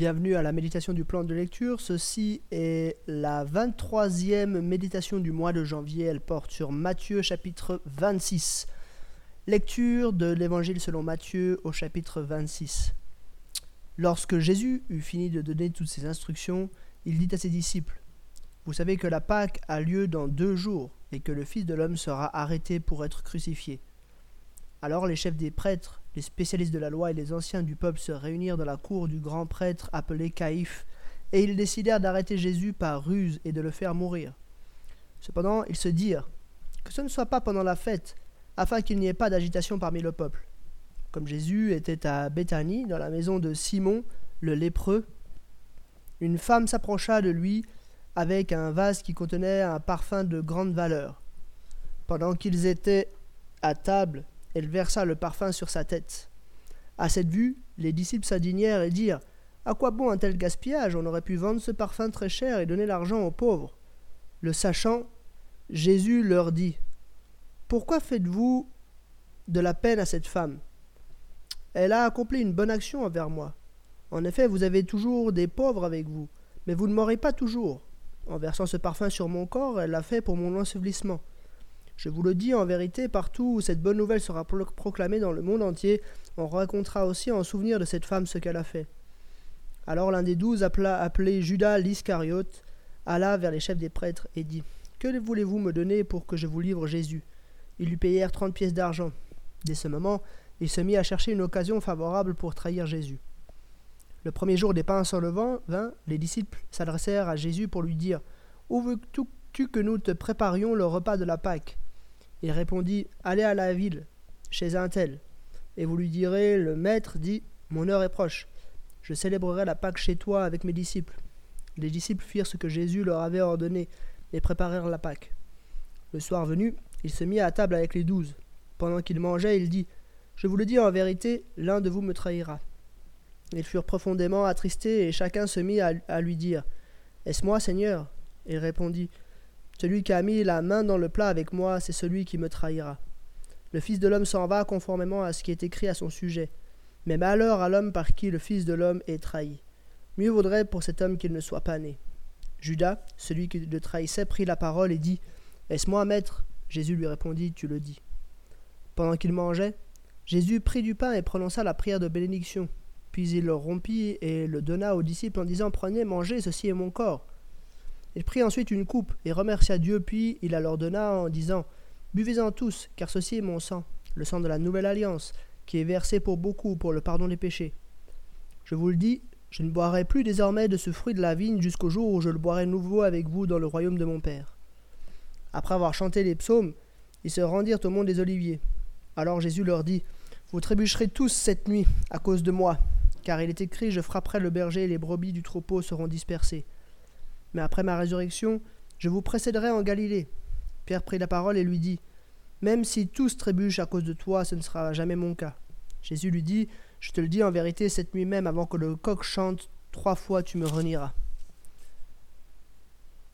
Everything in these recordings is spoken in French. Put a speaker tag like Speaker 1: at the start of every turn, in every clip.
Speaker 1: Bienvenue à la méditation du plan de lecture. Ceci est la 23e méditation du mois de janvier. Elle porte sur Matthieu chapitre 26. Lecture de l'évangile selon Matthieu au chapitre 26. Lorsque Jésus eut fini de donner toutes ses instructions, il dit à ses disciples Vous savez que la Pâque a lieu dans deux jours et que le Fils de l'homme sera arrêté pour être crucifié. Alors les chefs des prêtres, les spécialistes de la loi et les anciens du peuple se réunirent dans la cour du grand prêtre appelé Caïphe, et ils décidèrent d'arrêter Jésus par ruse et de le faire mourir. Cependant, ils se dirent que ce ne soit pas pendant la fête, afin qu'il n'y ait pas d'agitation parmi le peuple. Comme Jésus était à Béthanie, dans la maison de Simon, le lépreux, une femme s'approcha de lui avec un vase qui contenait un parfum de grande valeur. Pendant qu'ils étaient à table, elle versa le parfum sur sa tête. À cette vue, les disciples s'indignèrent et dirent À quoi bon un tel gaspillage? On aurait pu vendre ce parfum très cher et donner l'argent aux pauvres. Le sachant, Jésus leur dit Pourquoi faites-vous de la peine à cette femme? Elle a accompli une bonne action envers moi. En effet, vous avez toujours des pauvres avec vous, mais vous ne m'aurez pas toujours. En versant ce parfum sur mon corps, elle l'a fait pour mon ensevelissement. Je vous le dis en vérité, partout où cette bonne nouvelle sera proclamée dans le monde entier, on racontera aussi en souvenir de cette femme ce qu'elle a fait. Alors l'un des douze, appelé Judas l'Iscariote, alla vers les chefs des prêtres et dit Que voulez-vous me donner pour que je vous livre Jésus? Ils lui payèrent trente pièces d'argent. Dès ce moment, il se mit à chercher une occasion favorable pour trahir Jésus. Le premier jour des pains sans levain vint, les disciples s'adressèrent à Jésus pour lui dire Où veux-tu que nous te préparions le repas de la Pâque? Il répondit Allez à la ville, chez un tel, et vous lui direz Le maître dit Mon heure est proche. Je célébrerai la Pâque chez toi avec mes disciples. Les disciples firent ce que Jésus leur avait ordonné et préparèrent la Pâque. Le soir venu, il se mit à table avec les douze. Pendant qu'il mangeait, il dit Je vous le dis en vérité, l'un de vous me trahira. Ils furent profondément attristés et chacun se mit à, lui dire Est-ce moi, Seigneur? Il répondit celui qui a mis la main dans le plat avec moi, c'est celui qui me trahira. Le Fils de l'homme s'en va conformément à ce qui est écrit à son sujet. Mais malheur à l'homme par qui le Fils de l'homme est trahi. Mieux vaudrait pour cet homme qu'il ne soit pas né. Judas, celui qui le trahissait, prit la parole et dit Est-ce moi, maître? Jésus lui répondit Tu le dis. Pendant qu'il mangeait, Jésus prit du pain et prononça la prière de bénédiction. Puis il le rompit et le donna aux disciples en disant Prenez, mangez, ceci est mon corps. Il prit ensuite une coupe et remercia Dieu, puis il la leur donna en disant Buvez-en tous, car ceci est mon sang, le sang de la nouvelle alliance, qui est versé pour beaucoup pour le pardon des péchés. Je vous le dis, je ne boirai plus désormais de ce fruit de la vigne jusqu'au jour où je le boirai nouveau avec vous dans le royaume de mon Père. Après avoir chanté les psaumes, ils se rendirent au mont des Oliviers. Alors Jésus leur dit Vous trébucherez tous cette nuit à cause de moi, car il est écrit Je frapperai le berger et les brebis du troupeau seront dispersées. Mais après ma résurrection, je vous précéderai en Galilée. Pierre prit la parole et lui dit Même si tous trébuchent à cause de toi, ce ne sera jamais mon cas. Jésus lui dit Je te le dis en vérité, cette nuit même, avant que le coq chante, trois fois tu me renieras.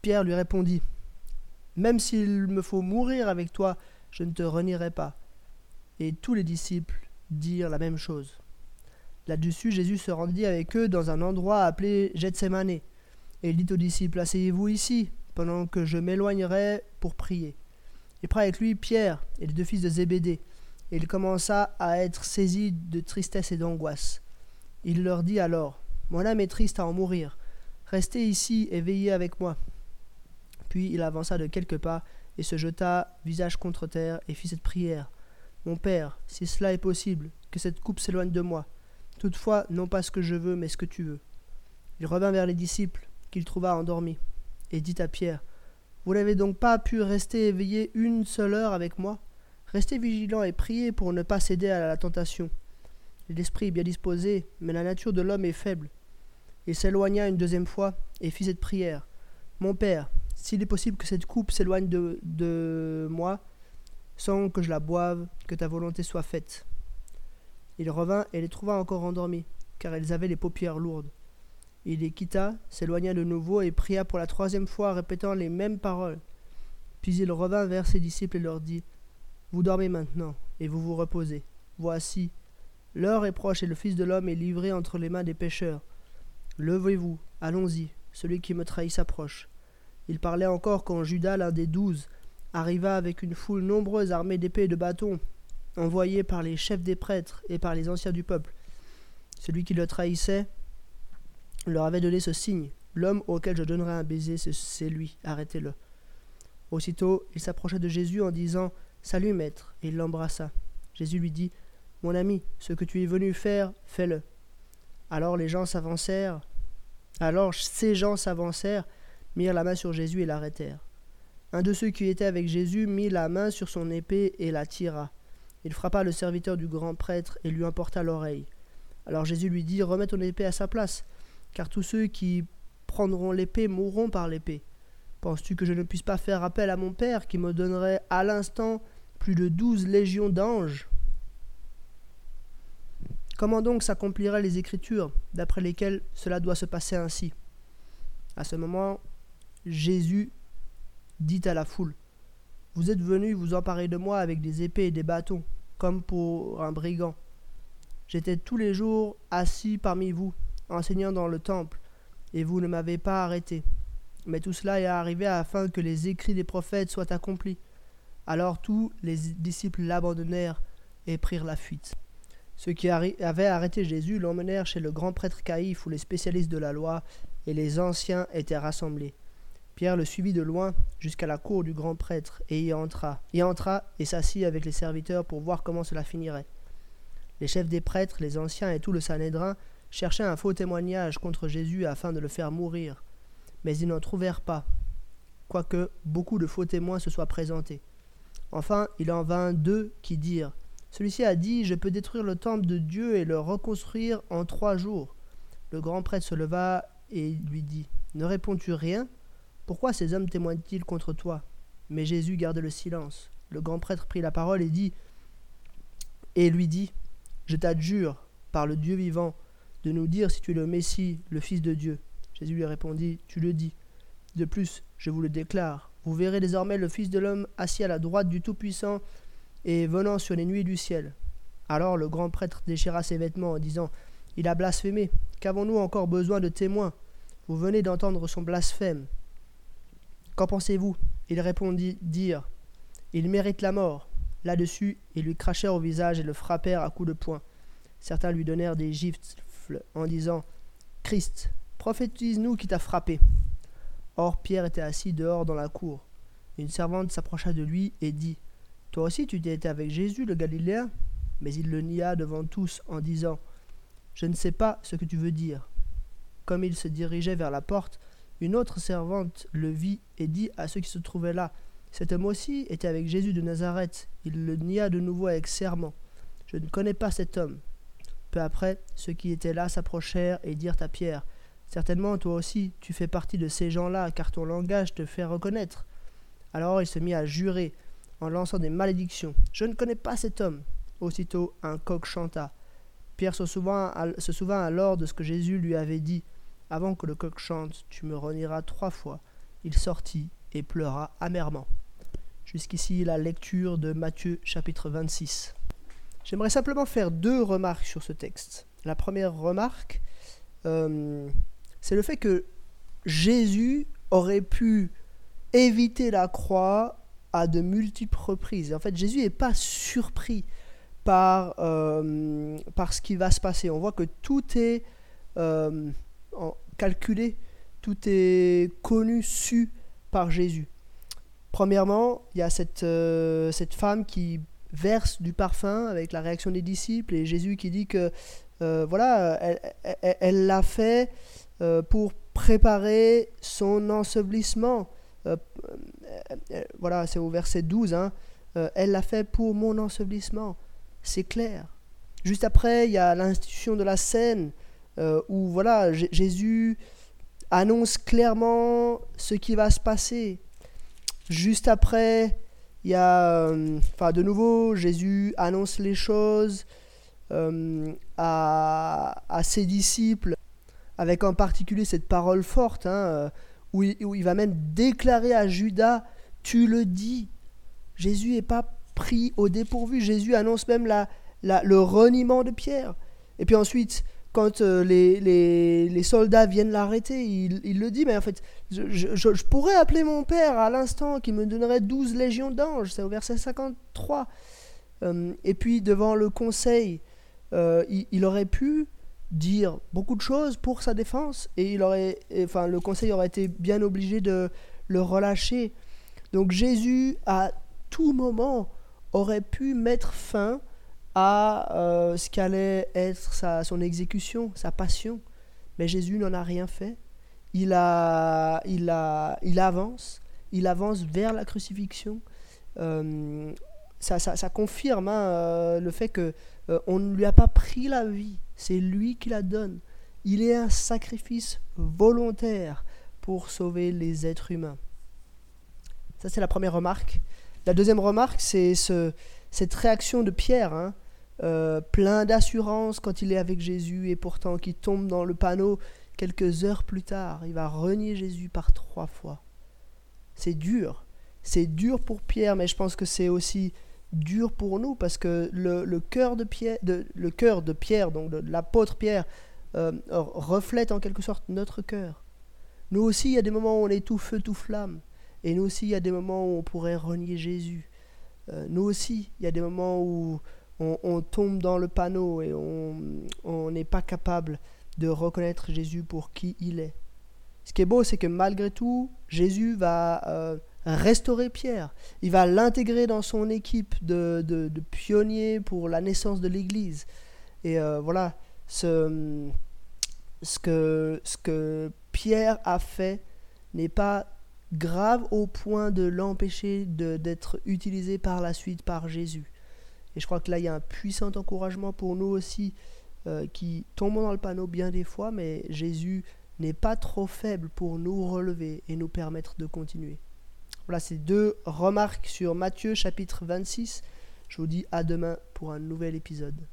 Speaker 1: Pierre lui répondit Même s'il me faut mourir avec toi, je ne te renierai pas. Et tous les disciples dirent la même chose. Là-dessus, Jésus se rendit avec eux dans un endroit appelé Gethsemane et dit aux disciples, Asseyez-vous ici, pendant que je m'éloignerai pour prier. Il prit avec lui Pierre et les deux fils de Zébédée, et il commença à être saisi de tristesse et d'angoisse. Il leur dit alors, Mon âme est triste à en mourir, restez ici et veillez avec moi. Puis il avança de quelques pas et se jeta visage contre terre et fit cette prière. Mon Père, si cela est possible, que cette coupe s'éloigne de moi. Toutefois, non pas ce que je veux, mais ce que tu veux. Il revint vers les disciples qu'il trouva endormi, et dit à Pierre Vous n'avez donc pas pu rester éveillé une seule heure avec moi? Restez vigilant et priez pour ne pas céder à la tentation. L'esprit est bien disposé, mais la nature de l'homme est faible. Il s'éloigna une deuxième fois et fit cette prière. Mon Père, s'il est possible que cette coupe s'éloigne de, moi, sans que je la boive, que ta volonté soit faite. Il revint et les trouva encore endormis, car elles avaient les paupières lourdes. Il les quitta, s'éloigna de nouveau et pria pour la troisième fois, répétant les mêmes paroles. Puis il revint vers ses disciples et leur dit Vous dormez maintenant, et vous vous reposez. Voici, l'heure est proche et le Fils de l'homme est livré entre les mains des pécheurs. Levez-vous, allons-y, celui qui me trahit s'approche. Il parlait encore quand Judas, l'un des douze, arriva avec une foule nombreuse armée d'épées et de bâtons, envoyée par les chefs des prêtres et par les anciens du peuple. Celui qui le trahissait leur avait donné ce signe L'homme auquel je donnerai un baiser, c'est lui, arrêtez-le. Aussitôt, il s'approcha de Jésus en disant Salut, maître, et il l'embrassa. Jésus lui dit Mon ami, ce que tu es venu faire, fais-le. Alors les gens s'avancèrent. Alors ces gens s'avancèrent, mirent la main sur Jésus et l'arrêtèrent. Un de ceux qui étaient avec Jésus mit la main sur son épée et la tira. Il frappa le serviteur du grand prêtre et lui emporta l'oreille. Alors Jésus lui dit Remets ton épée à sa place, car tous ceux qui prendront l'épée mourront par l'épée. Penses-tu que je ne puisse pas faire appel à mon Père qui me donnerait à l'instant plus de douze légions d'anges? Comment donc s'accompliraient les Écritures d'après lesquelles cela doit se passer ainsi? À ce moment, Jésus dit à la foule Vous êtes venus vous emparer de moi avec des épées et des bâtons, comme pour un brigand. J'étais tous les jours assis parmi vous, enseignant dans le temple, et vous ne m'avez pas arrêté. Mais tout cela est arrivé afin que les écrits des prophètes soient accomplis. Alors tous les disciples l'abandonnèrent et prirent la fuite. Ceux qui avaient arrêté Jésus l'emmenèrent chez le grand prêtre Caïphe où les spécialistes de la loi et les anciens étaient rassemblés. Pierre le suivit de loin jusqu'à la cour du grand prêtre et y entra, y entra et s'assit avec les serviteurs pour voir comment cela finirait. Les chefs des prêtres, les anciens et tout le Sanhédrin cherchaient un faux témoignage contre Jésus afin de le faire mourir, mais ils n'en trouvèrent pas, quoique beaucoup de faux témoins se soient présentés. Enfin, il en vint deux qui dirent Celui-ci a dit Je peux détruire le temple de Dieu et le reconstruire en trois jours. Le grand prêtre se leva et lui dit Ne réponds-tu rien? Pourquoi ces hommes témoignent-ils contre toi? Mais Jésus garda le silence. Le grand prêtre prit la parole et dit et lui dit Je t'adjure, par le Dieu vivant, de nous dire si tu es le Messie, le Fils de Dieu. Jésus lui répondit Tu le dis. De plus, je vous le déclare, vous verrez désormais le Fils de l'homme assis à la droite du Tout-Puissant et venant sur les nuées du ciel. Alors le grand prêtre déchira ses vêtements en disant Il a blasphémé. Qu'avons-nous encore besoin de témoins? Vous venez d'entendre son blasphème. Qu'en pensez-vous? Il répondit Dire Il mérite la mort. Là-dessus, ils lui crachèrent au visage et le frappèrent à coups de poing. Certains lui donnèrent des gifles en disant Christ, prophétise-nous qui t'a frappé. Or Pierre était assis dehors dans la cour. Une servante s'approcha de lui et dit Toi aussi tu étais avec Jésus le Galiléen Mais il le nia devant tous en disant Je ne sais pas ce que tu veux dire. Comme il se dirigeait vers la porte, une autre servante le vit et dit à ceux qui se trouvaient là Cet homme aussi était avec Jésus de Nazareth. Il le nia de nouveau avec serment Je ne connais pas cet homme. Peu après, ceux qui étaient là s'approchèrent et dirent à Pierre Certainement, toi aussi, tu fais partie de ces gens-là, car ton langage te fait reconnaître. Alors il se mit à jurer, en lançant des malédictions. Je ne connais pas cet homme. Aussitôt, un coq chanta. Pierre se souvint, se souvint alors de ce que Jésus lui avait dit. Avant que le coq chante, tu me renieras trois fois. Il sortit et pleura amèrement. Jusqu'ici la lecture de Matthieu chapitre 26. J'aimerais simplement faire deux remarques sur ce texte. La première remarque, euh, c'est le fait que Jésus aurait pu éviter la croix à de multiples reprises. en fait, Jésus n'est pas surpris par, euh, par ce qui va se passer. On voit que tout est euh, calculé, tout est connu, su par Jésus. Premièrement, il y a cette, cette femme qui verse du parfum avec la réaction des disciples et Jésus qui dit que voilà, elle l'a fait euh, pour préparer son ensevelissement. Euh, euh, voilà, c'est au verset 12. Hein. elle l'a fait pour mon ensevelissement. C'est clair. Juste après, il y a l'institution de la scène où voilà, Jésus annonce clairement ce qui va se passer. Juste après, il y a, enfin, de nouveau, Jésus annonce les choses à, à, ses disciples avec en particulier cette parole forte, hein, euh, où, il, va même déclarer à Judas, tu le dis. Jésus n'est pas pris au dépourvu, Jésus annonce même la, le reniement de Pierre. Et puis ensuite, quand euh, les, les, soldats viennent l'arrêter, il, le dit, mais en fait, je, pourrais appeler mon père à l'instant qui me donnerait 12 légions d'anges, c'est au verset 53. Euh, et puis devant le conseil, euh, il, aurait pu dire beaucoup de choses pour sa défense, et il aurait, enfin, le conseil aurait été bien obligé de le relâcher. Donc Jésus, à tout moment, aurait pu mettre fin à euh, ce qu'allait être sa, son exécution, sa passion. Mais Jésus n'en a rien fait. Il, a, il, a, il avance, il avance vers la crucifixion. Euh, ça, ça, confirme hein, euh, le fait que on ne lui a pas pris la vie, c'est lui qui la donne. Il est un sacrifice volontaire pour sauver les êtres humains. Ça, c'est la première remarque. La deuxième remarque, c'est ce, cette réaction de Pierre. Hein. Euh, plein d'assurance quand il est avec Jésus et pourtant qui tombe dans le panneau quelques heures plus tard. Il va renier Jésus par trois fois. C'est dur. C'est dur pour Pierre, mais je pense que c'est aussi dur pour nous parce que le, cœur de Pierre, de, le cœur de Pierre, donc de, l'apôtre Pierre, euh, reflète en quelque sorte notre cœur. Nous aussi, il y a des moments où on est tout feu, tout flamme. Et nous aussi, il y a des moments où on pourrait renier Jésus. Euh, nous aussi, il y a des moments où on, tombe dans le panneau et on n'est pas capable de reconnaître Jésus pour qui il est. Ce qui est beau, c'est que malgré tout, Jésus va euh, restaurer Pierre. Il va l'intégrer dans son équipe de, pionniers pour la naissance de l'Église. Et euh, voilà, ce, que, ce que Pierre a fait n'est pas grave au point de l'empêcher d'être utilisé par la suite par Jésus. Et je crois que là, il y a un puissant encouragement pour nous aussi, euh, qui tombons dans le panneau bien des fois, mais Jésus n'est pas trop faible pour nous relever et nous permettre de continuer. Voilà ces deux remarques sur Matthieu chapitre 26. Je vous dis à demain pour un nouvel épisode.